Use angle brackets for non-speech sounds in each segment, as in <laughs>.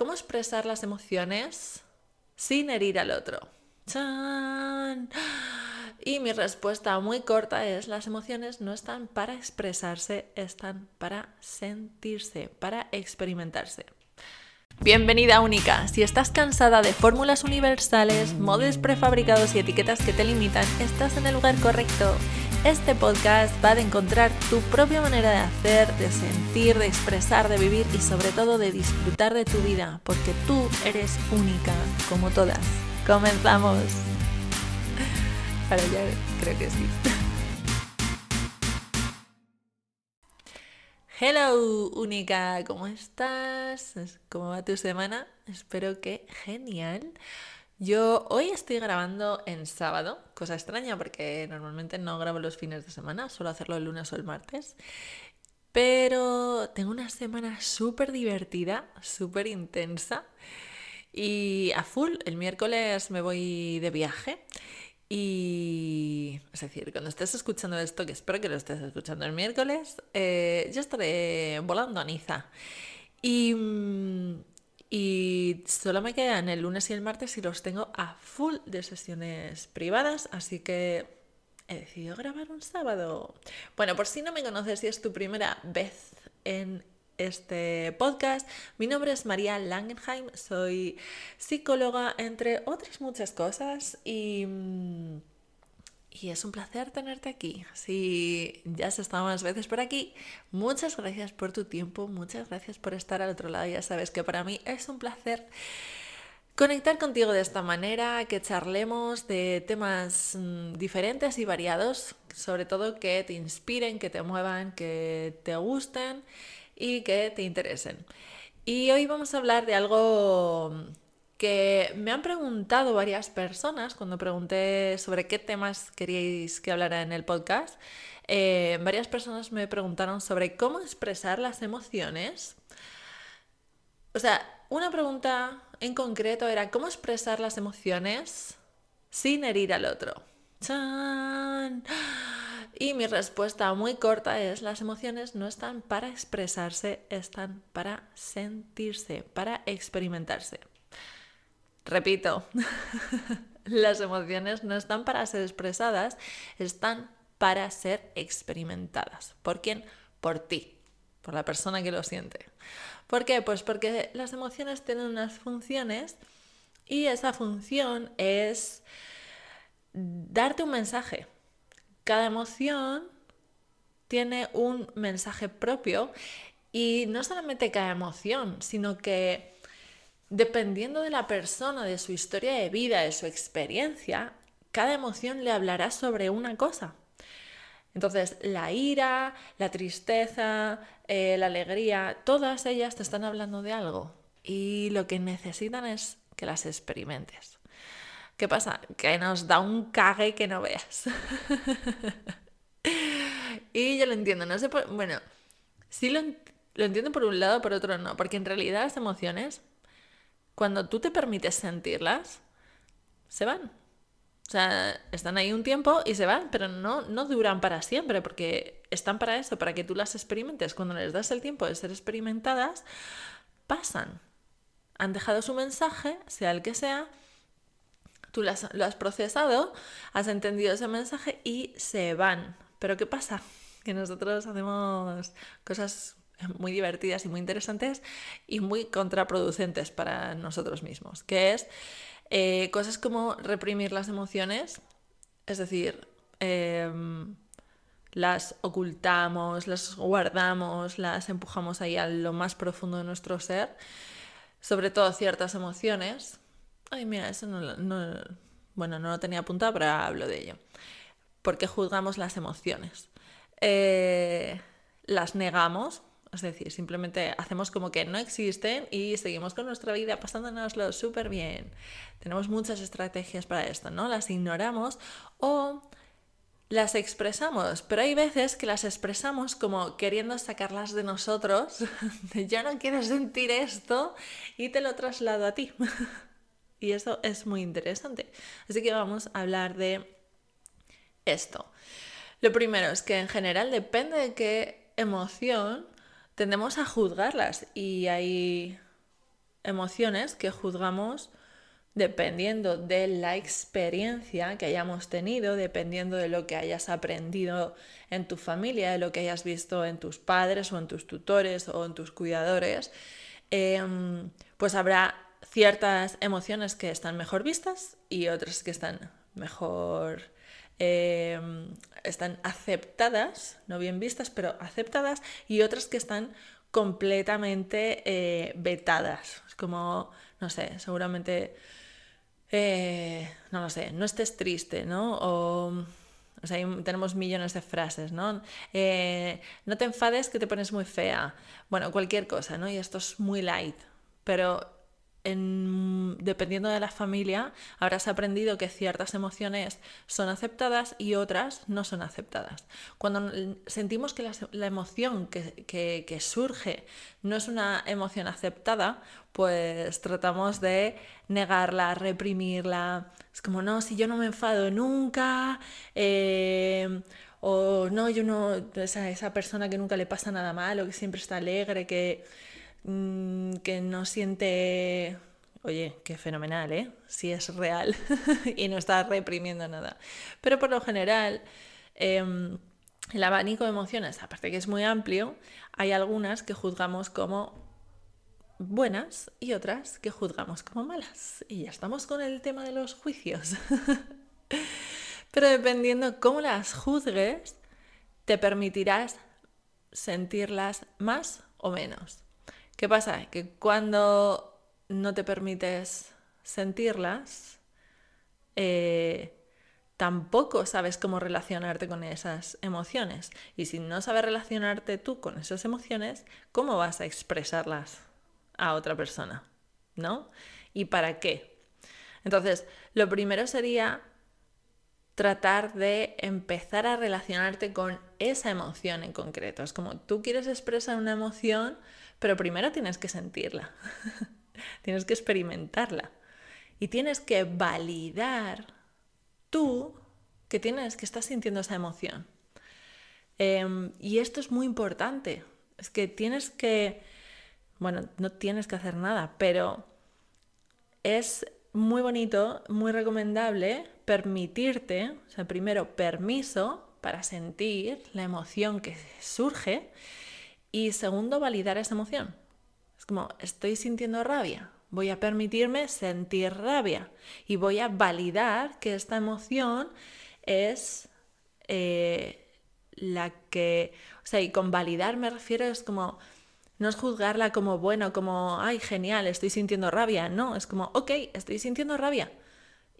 cómo expresar las emociones sin herir al otro. ¡Chan! Y mi respuesta muy corta es, las emociones no están para expresarse, están para sentirse, para experimentarse. Bienvenida única. Si estás cansada de fórmulas universales, modos prefabricados y etiquetas que te limitan, estás en el lugar correcto. Este podcast va a encontrar tu propia manera de hacer, de sentir, de expresar, de vivir y sobre todo de disfrutar de tu vida, porque tú eres única, como todas. Comenzamos. <laughs> Para ya creo que sí. Hello, única, ¿cómo estás? ¿Cómo va tu semana? Espero que genial. Yo hoy estoy grabando en sábado, cosa extraña porque normalmente no grabo los fines de semana, suelo hacerlo el lunes o el martes. Pero tengo una semana súper divertida, súper intensa y a full. El miércoles me voy de viaje y, es decir, cuando estés escuchando esto, que espero que lo estés escuchando el miércoles, eh, yo estaré volando a Niza. Y mm, y solo me quedan el lunes y el martes y los tengo a full de sesiones privadas, así que he decidido grabar un sábado. Bueno, por si no me conoces y es tu primera vez en este podcast, mi nombre es María Langenheim, soy psicóloga, entre otras muchas cosas, y mm, y es un placer tenerte aquí. Si ya has estado más veces por aquí, muchas gracias por tu tiempo, muchas gracias por estar al otro lado. Ya sabes que para mí es un placer conectar contigo de esta manera, que charlemos de temas mm, diferentes y variados, sobre todo que te inspiren, que te muevan, que te gusten y que te interesen. Y hoy vamos a hablar de algo que me han preguntado varias personas cuando pregunté sobre qué temas queríais que hablara en el podcast. Eh, varias personas me preguntaron sobre cómo expresar las emociones. O sea, una pregunta en concreto era cómo expresar las emociones sin herir al otro. ¡Chan! Y mi respuesta muy corta es, las emociones no están para expresarse, están para sentirse, para experimentarse. Repito, <laughs> las emociones no están para ser expresadas, están para ser experimentadas. ¿Por quién? Por ti, por la persona que lo siente. ¿Por qué? Pues porque las emociones tienen unas funciones y esa función es darte un mensaje. Cada emoción tiene un mensaje propio y no solamente cada emoción, sino que Dependiendo de la persona, de su historia de vida, de su experiencia, cada emoción le hablará sobre una cosa. Entonces, la ira, la tristeza, eh, la alegría, todas ellas te están hablando de algo y lo que necesitan es que las experimentes. ¿Qué pasa? Que nos da un cague que no veas. <laughs> y yo lo entiendo, no sé Bueno, sí lo, lo entiendo por un lado, por otro no, porque en realidad las emociones cuando tú te permites sentirlas, se van. O sea, están ahí un tiempo y se van, pero no, no duran para siempre, porque están para eso, para que tú las experimentes. Cuando les das el tiempo de ser experimentadas, pasan. Han dejado su mensaje, sea el que sea, tú lo has procesado, has entendido ese mensaje y se van. Pero ¿qué pasa? Que nosotros hacemos cosas <laughs> muy divertidas y muy interesantes y muy contraproducentes para nosotros mismos, que es eh, cosas como reprimir las emociones, es decir, em, las ocultamos, las guardamos, las empujamos ahí a lo más profundo de nuestro ser, sobre todo ciertas emociones. Ay, mira, eso no, bueno, no lo tenía apuntado, pero hablo de ello. Porque juzgamos las emociones. Eh, las negamos, es decir, simplemente hacemos como que no existen y seguimos con nuestra vida pasándonoslo súper bien. Tenemos muchas estrategias para esto, ¿no? Las ignoramos o las expresamos, pero hay veces que las expresamos como queriendo sacarlas de nosotros, <laughs> de yo no quiero sentir esto y te lo traslado a ti. <laughs> y eso es muy interesante. Así que vamos a hablar de esto. Lo primero es que en general depende de qué emoción tendemos a juzgarlas y hay emociones que juzgamos dependiendo de la experiencia que hayamos tenido, dependiendo de lo que hayas aprendido en tu familia, de lo que hayas visto en tus padres o en tus tutores o en tus cuidadores, em, pues habrá ciertas emociones que están mejor vistas y otras que están mejor em, están aceptadas, no bien vistas, pero aceptadas, y otras que están completamente eh, vetadas. Es como, no sé, seguramente, eh, no lo sé, no estés triste, ¿no? O, o sea, tenemos millones de frases, ¿no? Eh, no te enfades que te pones muy fea. Bueno, cualquier cosa, ¿no? Y esto es muy light. Pero dependiendo de la familia, habrás aprendido que ciertas emociones son aceptadas y otras no son aceptadas. Cuando sentimos que la, emoción que, surge no es una emoción aceptada, pues tratamos de negarla, reprimirla. Es como, no, si yo no me enfado nunca, eh, o no, yo no, esa, esa persona que nunca le pasa nada malo, que siempre está alegre, que Mm, que no siente, oye, qué fenomenal, ¿eh? Si es real <laughs> y no está reprimiendo nada. Pero por lo general, em, el abanico de emociones, aparte que es muy amplio, hay algunas que juzgamos como buenas y otras que juzgamos como malas. Y ya estamos con el tema de los juicios. <laughs> Pero dependiendo cómo las juzgues, te permitirás sentirlas más o menos. ¿Qué pasa? Que cuando no te permites sentirlas, eh, tampoco sabes cómo relacionarte con esas emociones. Y si no sabes relacionarte tú con esas emociones, ¿cómo vas a expresarlas a otra persona? ¿No? ¿Y para qué? Entonces, lo primero sería tratar de empezar a relacionarte con esa emoción en concreto. Es como tú quieres expresar una emoción, pero primero tienes que sentirla, <laughs> tienes que experimentarla. Y tienes que validar tú que tienes, que estás sintiendo esa emoción. Em, y esto es muy importante, es que tienes que, bueno, no tienes que hacer nada, pero es muy bonito, muy recomendable permitirte, o sea, primero permiso para sentir la emoción que surge y segundo, validar esa emoción. Es como, estoy sintiendo rabia, voy a permitirme sentir rabia y voy a validar que esta emoción es eh, la que, o sea, y con validar me refiero es como, no es juzgarla como bueno, como, ay, genial, estoy sintiendo rabia, no, es como, ok, estoy sintiendo rabia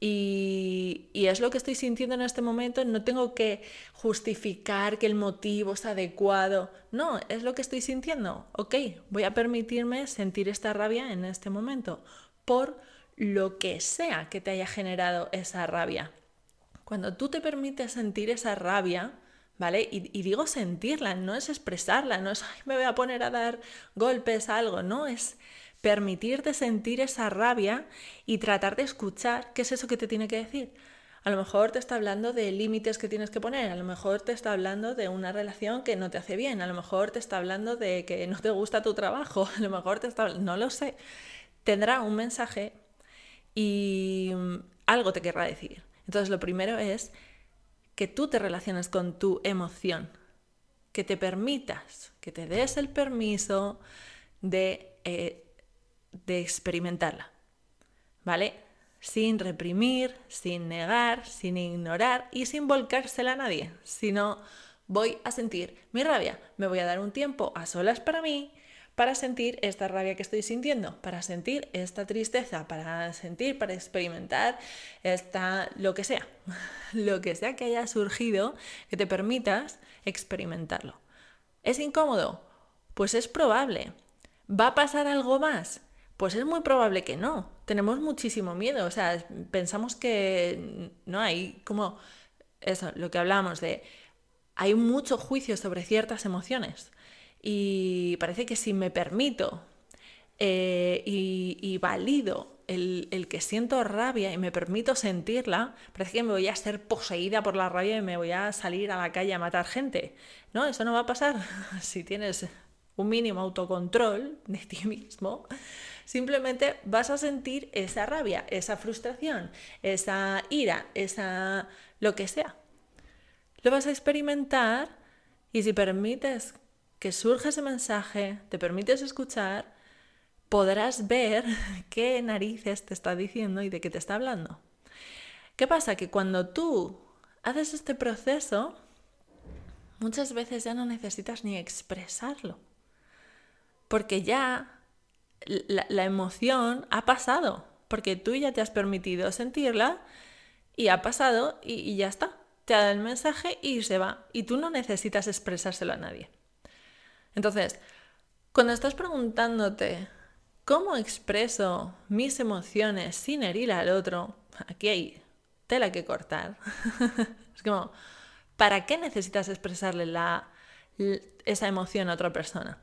y, es lo que estoy sintiendo en este momento, no tengo que justificar que el motivo es adecuado, no, es lo que estoy sintiendo, ok, voy a permitirme sentir esta rabia en este momento, por lo que sea que te haya generado esa rabia. Cuando tú te permites sentir esa rabia, ¿vale? Y, digo sentirla, no es expresarla, no es, me voy a poner a dar golpes a algo, no, es permitirte sentir esa rabia y tratar de escuchar qué es eso que te tiene que decir. A lo mejor te está hablando de límites que tienes que poner, a lo mejor te está hablando de una relación que no te hace bien, a lo mejor te está hablando de que no te gusta tu trabajo, <laughs> a lo mejor te está no lo sé. Tendrá un mensaje y mm, algo te querrá decir. Entonces lo primero es que tú te relaciones con tu emoción, que te permitas, que te des el permiso de eh, de experimentarla, ¿vale? Sin reprimir, sin negar, sin ignorar y sin volcársela a nadie, sino voy a sentir mi rabia, me voy a dar un tiempo a solas para mí, para sentir esta rabia que estoy sintiendo, para sentir esta tristeza, para sentir, para experimentar esta, lo que sea, <laughs> lo que sea que haya surgido, que te permitas experimentarlo. ¿Es incómodo? Pues es probable. ¿Va a pasar algo más? Pues es muy probable que no. Tenemos muchísimo miedo. O sea, pensamos que no hay como eso, lo que hablamos de hay mucho juicio sobre ciertas emociones. Y parece que si me permito eh, y, valido el, el, que siento rabia y me permito sentirla, parece que me voy a ser poseída por la rabia y me voy a salir a la calle a matar gente. No, eso no va a pasar. <laughs> si tienes un mínimo autocontrol de ti mismo, Simplemente vas a sentir esa rabia, esa frustración, esa ira, esa lo que sea. Lo vas a experimentar y si permites que surja ese mensaje, te permites escuchar, podrás ver <laughs> qué narices te está diciendo y de qué te está hablando. ¿Qué pasa? Que cuando tú haces este proceso, muchas veces ya no necesitas ni expresarlo, porque ya la, emoción ha pasado, porque tú ya te has permitido sentirla y ha pasado y, ya está. Te da el mensaje y se va. Y tú no necesitas expresárselo a nadie. Entonces, cuando estás preguntándote cómo expreso mis emociones sin herir al otro, aquí hay tela que cortar. <laughs> es como, ¿para qué necesitas expresarle la, esa emoción a otra persona?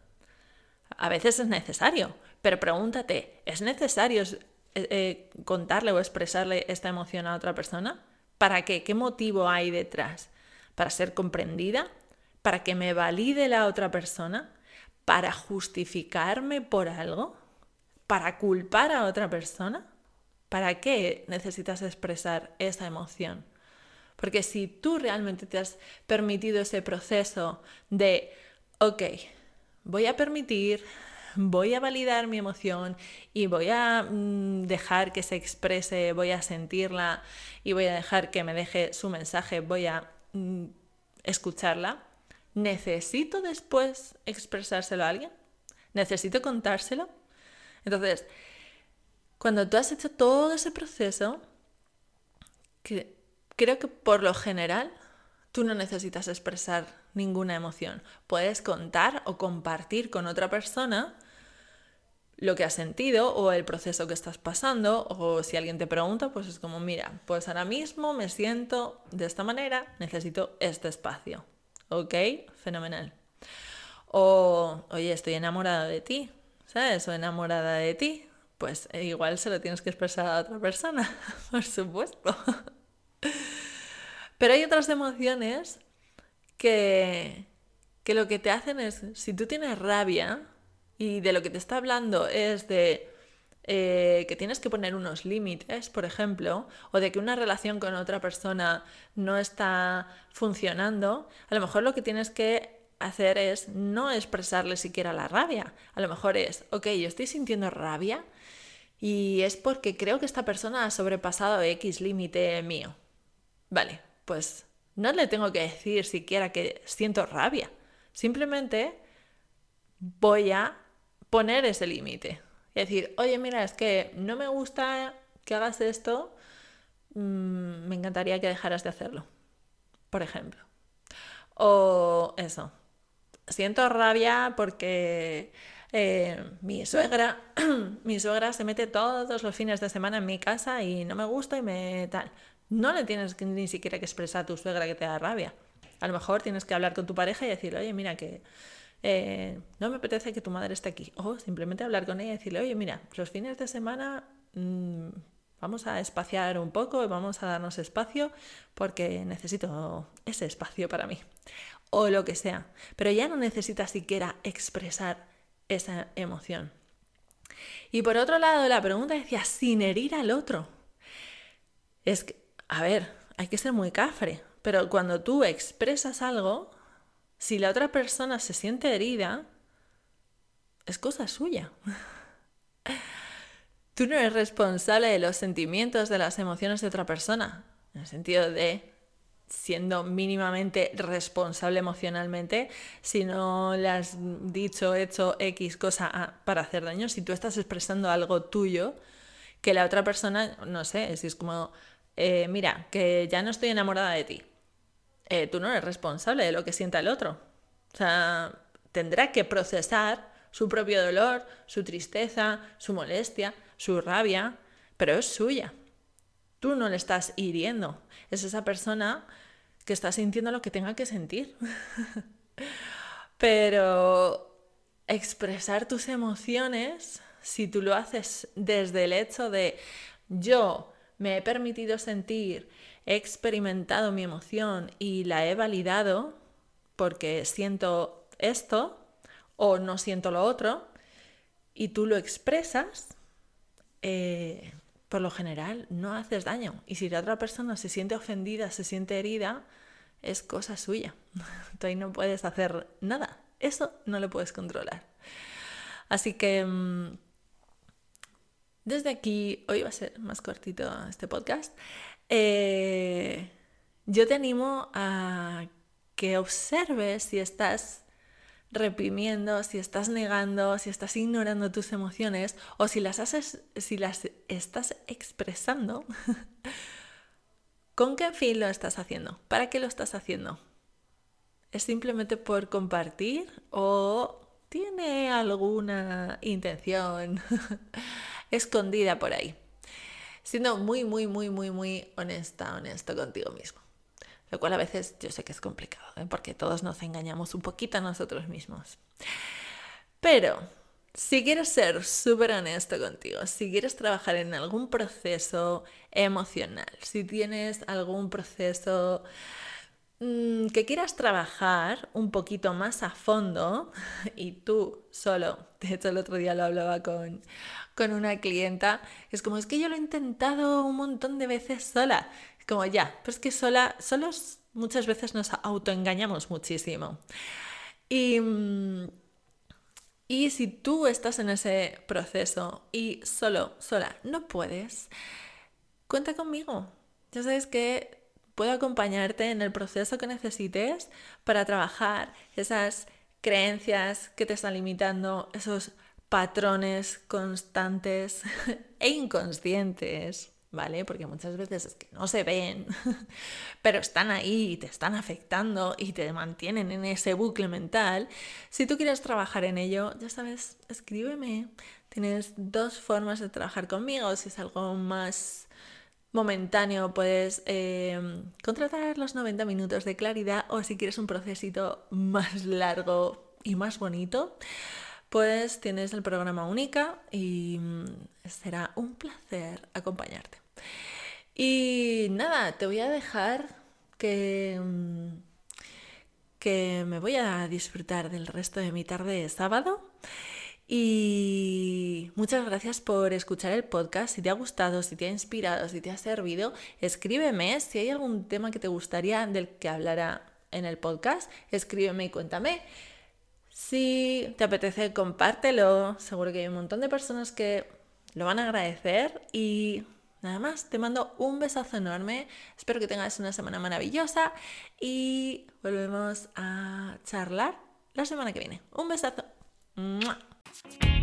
A veces es necesario, pero pregúntate, ¿es necesario eh, eh, contarle o expresarle esta emoción a otra persona? ¿Para qué? ¿Qué motivo hay detrás? ¿Para ser comprendida? ¿Para que me valide la otra persona? ¿Para justificarme por algo? ¿Para culpar a otra persona? ¿Para qué necesitas expresar esa emoción? Porque si tú realmente te has permitido ese proceso de, ok, voy a permitir, voy a validar mi emoción y voy a mm, dejar que se exprese, voy a sentirla y voy a dejar que me deje su mensaje, voy a mm, escucharla, ¿necesito después expresárselo a alguien? ¿Necesito contárselo? Entonces, cuando tú has hecho todo ese proceso, que creo que por lo general tú no necesitas expresar ninguna emoción. Puedes contar o compartir con otra persona lo que has sentido o el proceso que estás pasando o si alguien te pregunta, pues es como, mira, pues ahora mismo me siento de esta manera, necesito este espacio. ¿Ok? Fenomenal. O, oye, estoy enamorada de ti, ¿sabes? O enamorada de ti pues eh, igual se lo tienes que expresar a otra persona, <laughs> por supuesto. Pero hay otras emociones que, que lo que te hacen es, si tú tienes rabia y de lo que te está hablando es de eh, que tienes que poner unos límites, por ejemplo, o de que una relación con otra persona no está funcionando, a lo mejor lo que tienes que hacer es no expresarle siquiera la rabia. A lo mejor es, ok, yo estoy sintiendo rabia, y es porque creo que esta persona ha sobrepasado X límite mío. Vale, pues no le tengo que decir siquiera que siento rabia. Simplemente voy a poner ese límite. Y decir, oye, mira, es que no me gusta que hagas esto, mm, me encantaría que dejaras de hacerlo, por ejemplo. O eso, siento rabia porque eh, mi suegra, <clears throat> mi suegra se mete todos los fines de semana en mi casa y no me gusta y me tal. No le tienes ni siquiera que expresar a tu suegra que te da rabia. A lo mejor tienes que hablar con tu pareja y decirle, oye, mira que eh, no me apetece que tu madre esté aquí. O simplemente hablar con ella y decirle, oye, mira, los fines de semana mm, vamos a espaciar un poco y vamos a darnos espacio porque necesito ese espacio para mí. O lo que sea. Pero ya no necesitas siquiera expresar esa emoción. Y por otro lado, la pregunta decía, sin herir al otro. Es que, a ver, hay que ser muy cafre, pero cuando tú expresas algo, si la otra persona se siente herida, es cosa suya. <laughs> Tú no eres responsable de los sentimientos, de las emociones de otra persona, en el sentido de siendo mínimamente responsable emocionalmente si no le has dicho, hecho X cosa para hacer daño, si tú estás expresando algo tuyo que la otra persona, no sé, si es como, eh, mira, que ya no estoy enamorada de ti, eh, tú no eres responsable de lo que sienta el otro. O sea, tendrá que procesar su propio dolor, su tristeza, su molestia, su rabia, pero es suya. Tú no le estás hiriendo. Es esa persona que está sintiendo lo que tenga que sentir. <laughs> Pero expresar tus emociones, si tú lo haces desde el hecho de yo me he permitido sentir, he experimentado mi emoción y la he validado porque siento esto o no siento lo otro, y tú lo expresas, eh, por lo general no haces daño. Y si la otra persona se siente ofendida, se siente herida, es cosa suya. <laughs> Tú ahí no puedes hacer nada. Eso no lo puedes controlar. Así que mm, desde aquí, hoy va a ser más cortito este podcast, eh, yo te animo a que observes si estás reprimiendo, si estás negando, si estás ignorando tus emociones o si si las estás expresando, <laughs> ¿con qué fin lo estás haciendo? ¿Para qué lo estás haciendo? ¿Es simplemente por compartir o tiene alguna intención <laughs> escondida por ahí? Siendo muy, muy, muy, muy, muy honesta, honesto contigo mismo. Lo cual a veces yo sé que es complicado, ¿eh? porque todos nos engañamos un poquito a nosotros mismos. Pero si quieres ser súper honesto contigo, si quieres trabajar en algún proceso emocional, si tienes algún proceso mm, que quieras trabajar un poquito más a fondo <laughs> y tú solo, <laughs> de hecho el otro día lo hablaba con, con una clienta, es como es que yo lo he intentado un montón de veces sola como ya, pero es que sola, solos muchas veces nos autoengañamos muchísimo. Y, mm, y si tú estás en ese proceso y solo, sola, no puedes, cuenta conmigo. Ya sabes que puedo acompañarte en el proceso que necesites para trabajar esas creencias que te están limitando, esos patrones constantes <laughs> e inconscientes ¿vale? Porque muchas veces es que no se ven, <laughs> pero están ahí y te están afectando y te mantienen en ese bucle mental. Si tú quieres trabajar en ello, ya sabes, escríbeme. Tienes dos formas de trabajar conmigo. Si es algo más momentáneo, puedes em, contratar los 90 minutos de claridad o si quieres un procesito más largo y más bonito pues tienes el programa Única y mm, será un placer acompañarte. Y nada, te voy a dejar que, mm, que me voy a disfrutar del resto de mi tarde de sábado. Y muchas gracias por escuchar el podcast. Si te ha gustado, si te ha inspirado, si te ha servido, escríbeme. Si hay algún tema que te gustaría del que hablara en el podcast, escríbeme y cuéntame. Si te apetece, compártelo. Seguro que hay un montón de personas que lo van a agradecer. Y nada más, te mando un besazo enorme. Espero que tengas una semana maravillosa y volvemos a charlar la semana que viene. Un besazo. podcast.